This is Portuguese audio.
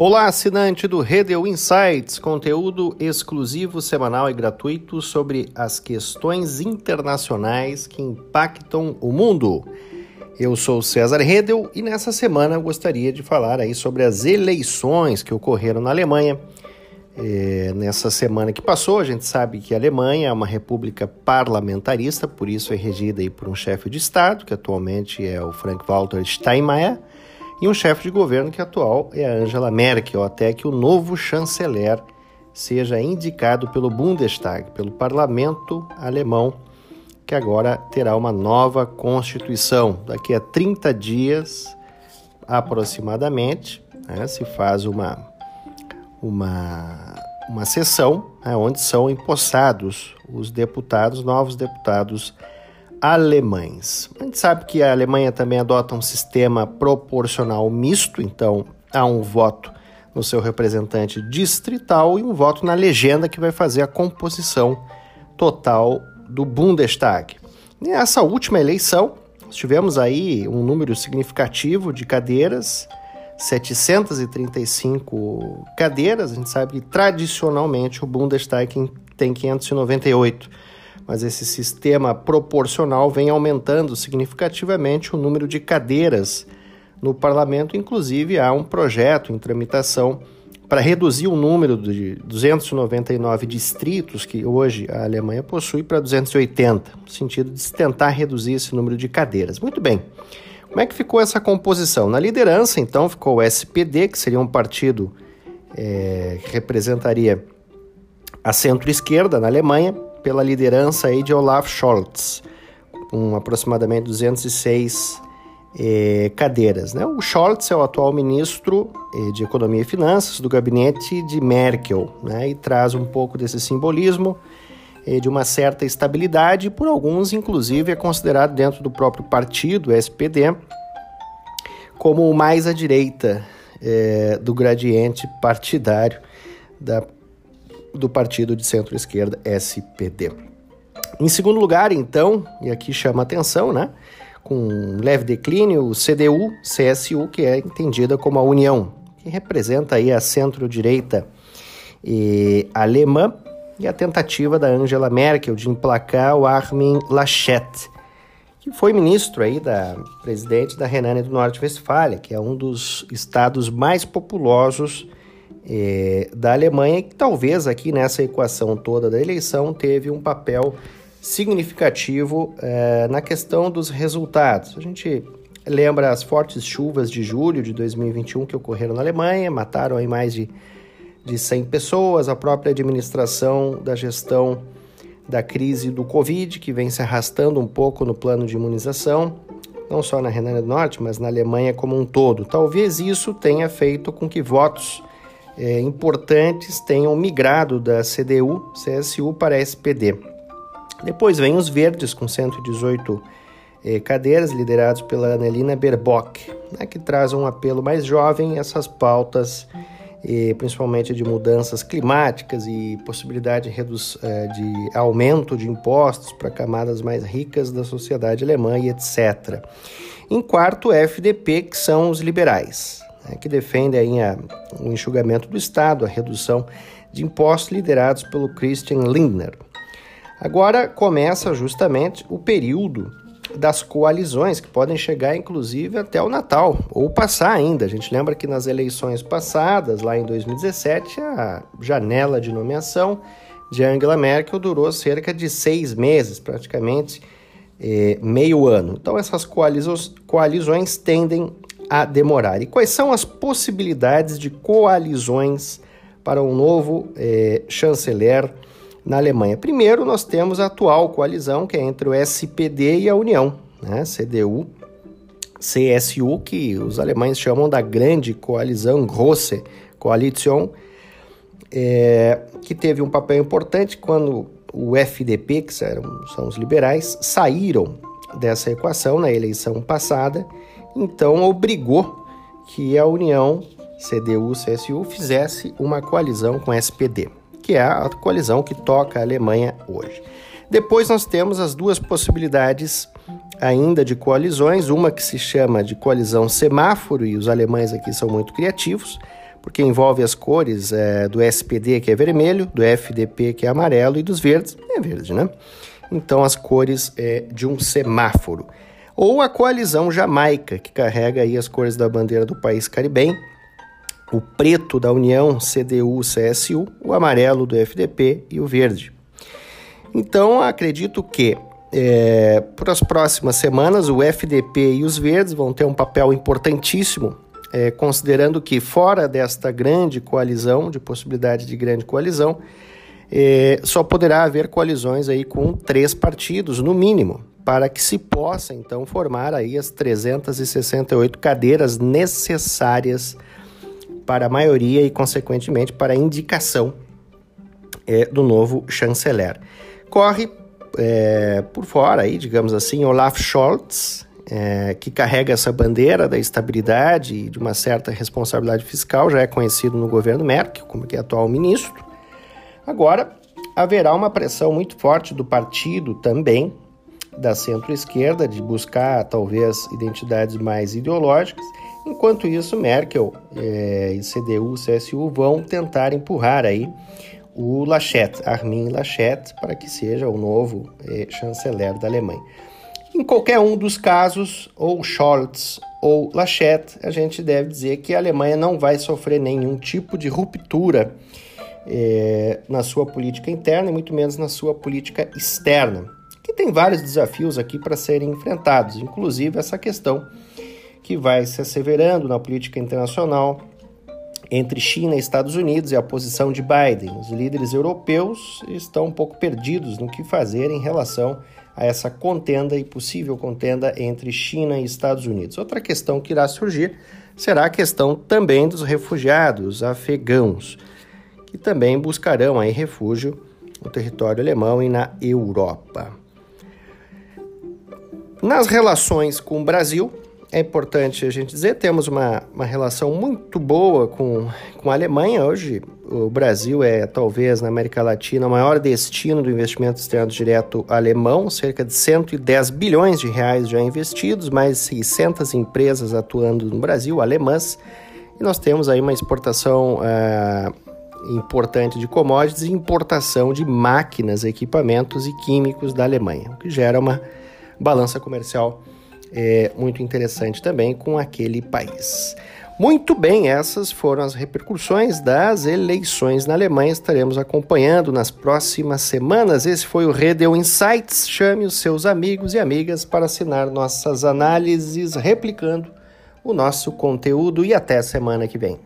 Olá, assinante do Redel Insights, conteúdo exclusivo, semanal e gratuito sobre as questões internacionais que impactam o mundo. Eu sou César Redel e nessa semana gostaria de falar aí sobre as eleições que ocorreram na Alemanha. É, nessa semana que passou, a gente sabe que a Alemanha é uma república parlamentarista, por isso é regida aí por um chefe de Estado, que atualmente é o Frank-Walter Steinmeier, e um chefe de governo que atual é a Angela Merkel, até que o novo chanceler seja indicado pelo Bundestag, pelo parlamento alemão, que agora terá uma nova constituição. Daqui a 30 dias, aproximadamente, né, se faz uma, uma, uma sessão né, onde são empossados os deputados, novos deputados alemães. A gente sabe que a Alemanha também adota um sistema proporcional misto, então há um voto no seu representante distrital e um voto na legenda que vai fazer a composição total do Bundestag. Nessa última eleição, tivemos aí um número significativo de cadeiras, 735 cadeiras. A gente sabe que tradicionalmente o Bundestag tem 598 mas esse sistema proporcional vem aumentando significativamente o número de cadeiras no parlamento. Inclusive, há um projeto em tramitação para reduzir o número de 299 distritos que hoje a Alemanha possui para 280, no sentido de tentar reduzir esse número de cadeiras. Muito bem. Como é que ficou essa composição? Na liderança, então, ficou o SPD, que seria um partido é, que representaria a centro-esquerda na Alemanha, pela liderança aí de Olaf Scholz, com aproximadamente 206 eh, cadeiras. Né? O Scholz é o atual ministro eh, de Economia e Finanças do gabinete de Merkel né? e traz um pouco desse simbolismo eh, de uma certa estabilidade, por alguns, inclusive, é considerado dentro do próprio partido, SPD, como o mais à direita eh, do gradiente partidário da do partido de centro-esquerda SPD. Em segundo lugar, então, e aqui chama atenção, né? Com leve declínio, o CDU, CSU, que é entendida como a União, que representa aí a centro-direita alemã e a tentativa da Angela Merkel de emplacar o Armin Laschet, que foi ministro aí da presidente da Renânia do Norte-Westfália, que é um dos estados mais populosos é, da Alemanha, que talvez aqui nessa equação toda da eleição teve um papel significativo é, na questão dos resultados. A gente lembra as fortes chuvas de julho de 2021 que ocorreram na Alemanha, mataram aí mais de, de 100 pessoas, a própria administração da gestão da crise do Covid, que vem se arrastando um pouco no plano de imunização, não só na Renânia do Norte, mas na Alemanha como um todo. Talvez isso tenha feito com que votos é, importantes tenham migrado da CDU, CSU para a SPD. Depois vem os verdes, com 118 é, cadeiras, liderados pela Annelina Baerbock, né, que traz um apelo mais jovem essas pautas, é, principalmente de mudanças climáticas e possibilidade de, é, de aumento de impostos para camadas mais ricas da sociedade alemã e etc. Em quarto, FDP, que são os liberais que defendem a, o enxugamento do Estado, a redução de impostos liderados pelo Christian Lindner. Agora começa justamente o período das coalizões, que podem chegar inclusive até o Natal, ou passar ainda. A gente lembra que nas eleições passadas, lá em 2017, a janela de nomeação de Angela Merkel durou cerca de seis meses, praticamente eh, meio ano. Então, essas coalizões, coalizões tendem a demorar. E quais são as possibilidades de coalizões para um novo eh, chanceler na Alemanha? Primeiro, nós temos a atual coalizão, que é entre o SPD e a União, né? CDU, CSU, que os alemães chamam da Grande Coalizão, Grosse Koalition, é, que teve um papel importante quando o FDP, que eram, são os liberais, saíram dessa equação na eleição passada então obrigou que a União CDU-CSU fizesse uma coalizão com SPD, que é a coalizão que toca a Alemanha hoje. Depois nós temos as duas possibilidades ainda de coalizões, uma que se chama de coalizão semáforo, e os alemães aqui são muito criativos, porque envolve as cores é, do SPD, que é vermelho, do FDP, que é amarelo, e dos verdes, é verde, né? Então, as cores é, de um semáforo. Ou a coalizão Jamaica, que carrega aí as cores da bandeira do país caribenho, o preto da União CDU-CSU, o amarelo do FDP e o verde. Então, acredito que é, para as próximas semanas o FDP e os verdes vão ter um papel importantíssimo, é, considerando que fora desta grande coalizão, de possibilidade de grande coalizão, é, só poderá haver coalizões aí com três partidos, no mínimo, para que se possa então formar aí as 368 cadeiras necessárias para a maioria e, consequentemente, para a indicação é, do novo chanceler. Corre é, por fora, aí, digamos assim, Olaf Scholz, é, que carrega essa bandeira da estabilidade e de uma certa responsabilidade fiscal, já é conhecido no governo Merkel como que é atual ministro. Agora, haverá uma pressão muito forte do partido também, da centro-esquerda, de buscar talvez identidades mais ideológicas Enquanto isso, Merkel é, e CDU, CSU vão tentar empurrar aí o Laschet, Armin Laschet, para que seja o novo é, chanceler da Alemanha. Em qualquer um dos casos, ou Scholz ou Laschet, a gente deve dizer que a Alemanha não vai sofrer nenhum tipo de ruptura é, na sua política interna e muito menos na sua política externa, que tem vários desafios aqui para serem enfrentados, inclusive essa questão que vai se asseverando na política internacional entre China e Estados Unidos e a posição de Biden. Os líderes europeus estão um pouco perdidos no que fazer em relação a essa contenda e possível contenda entre China e Estados Unidos. Outra questão que irá surgir será a questão também dos refugiados afegãos, que também buscarão aí refúgio no território alemão e na Europa. Nas relações com o Brasil, é importante a gente dizer, temos uma, uma relação muito boa com, com a Alemanha. Hoje, o Brasil é, talvez, na América Latina, o maior destino do investimento externo direto alemão, cerca de 110 bilhões de reais já investidos, mais 600 empresas atuando no Brasil, alemãs, e nós temos aí uma exportação uh, importante de commodities e importação de máquinas, equipamentos e químicos da Alemanha, o que gera uma balança comercial é, muito interessante também com aquele país. Muito bem, essas foram as repercussões das eleições na Alemanha. Estaremos acompanhando nas próximas semanas. Esse foi o Redel Insights. Chame os seus amigos e amigas para assinar nossas análises, replicando o nosso conteúdo e até semana que vem.